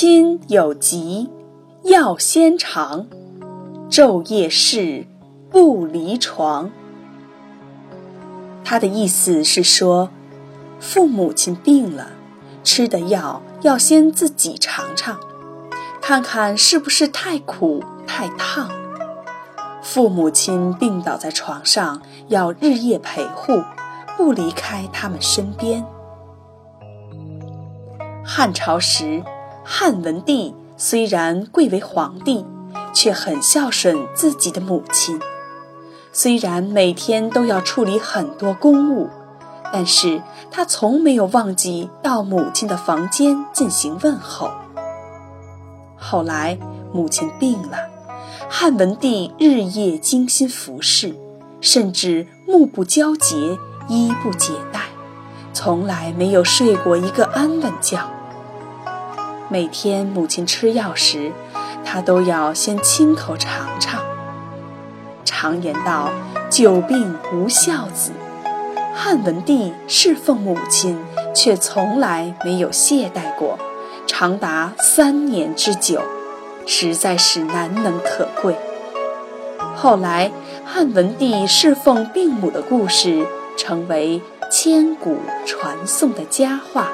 亲有疾，药先尝，昼夜侍，不离床。他的意思是说，父母亲病了，吃的药要先自己尝尝，看看是不是太苦太烫。父母亲病倒在床上，要日夜陪护，不离开他们身边。汉朝时。汉文帝虽然贵为皇帝，却很孝顺自己的母亲。虽然每天都要处理很多公务，但是他从没有忘记到母亲的房间进行问候。后来母亲病了，汉文帝日夜精心服侍，甚至目不交睫、衣不解带，从来没有睡过一个安稳觉。每天母亲吃药时，他都要先亲口尝尝。常言道：“久病无孝子。”汉文帝侍奉母亲，却从来没有懈怠过，长达三年之久，实在是难能可贵。后来，汉文帝侍奉病母的故事，成为千古传颂的佳话。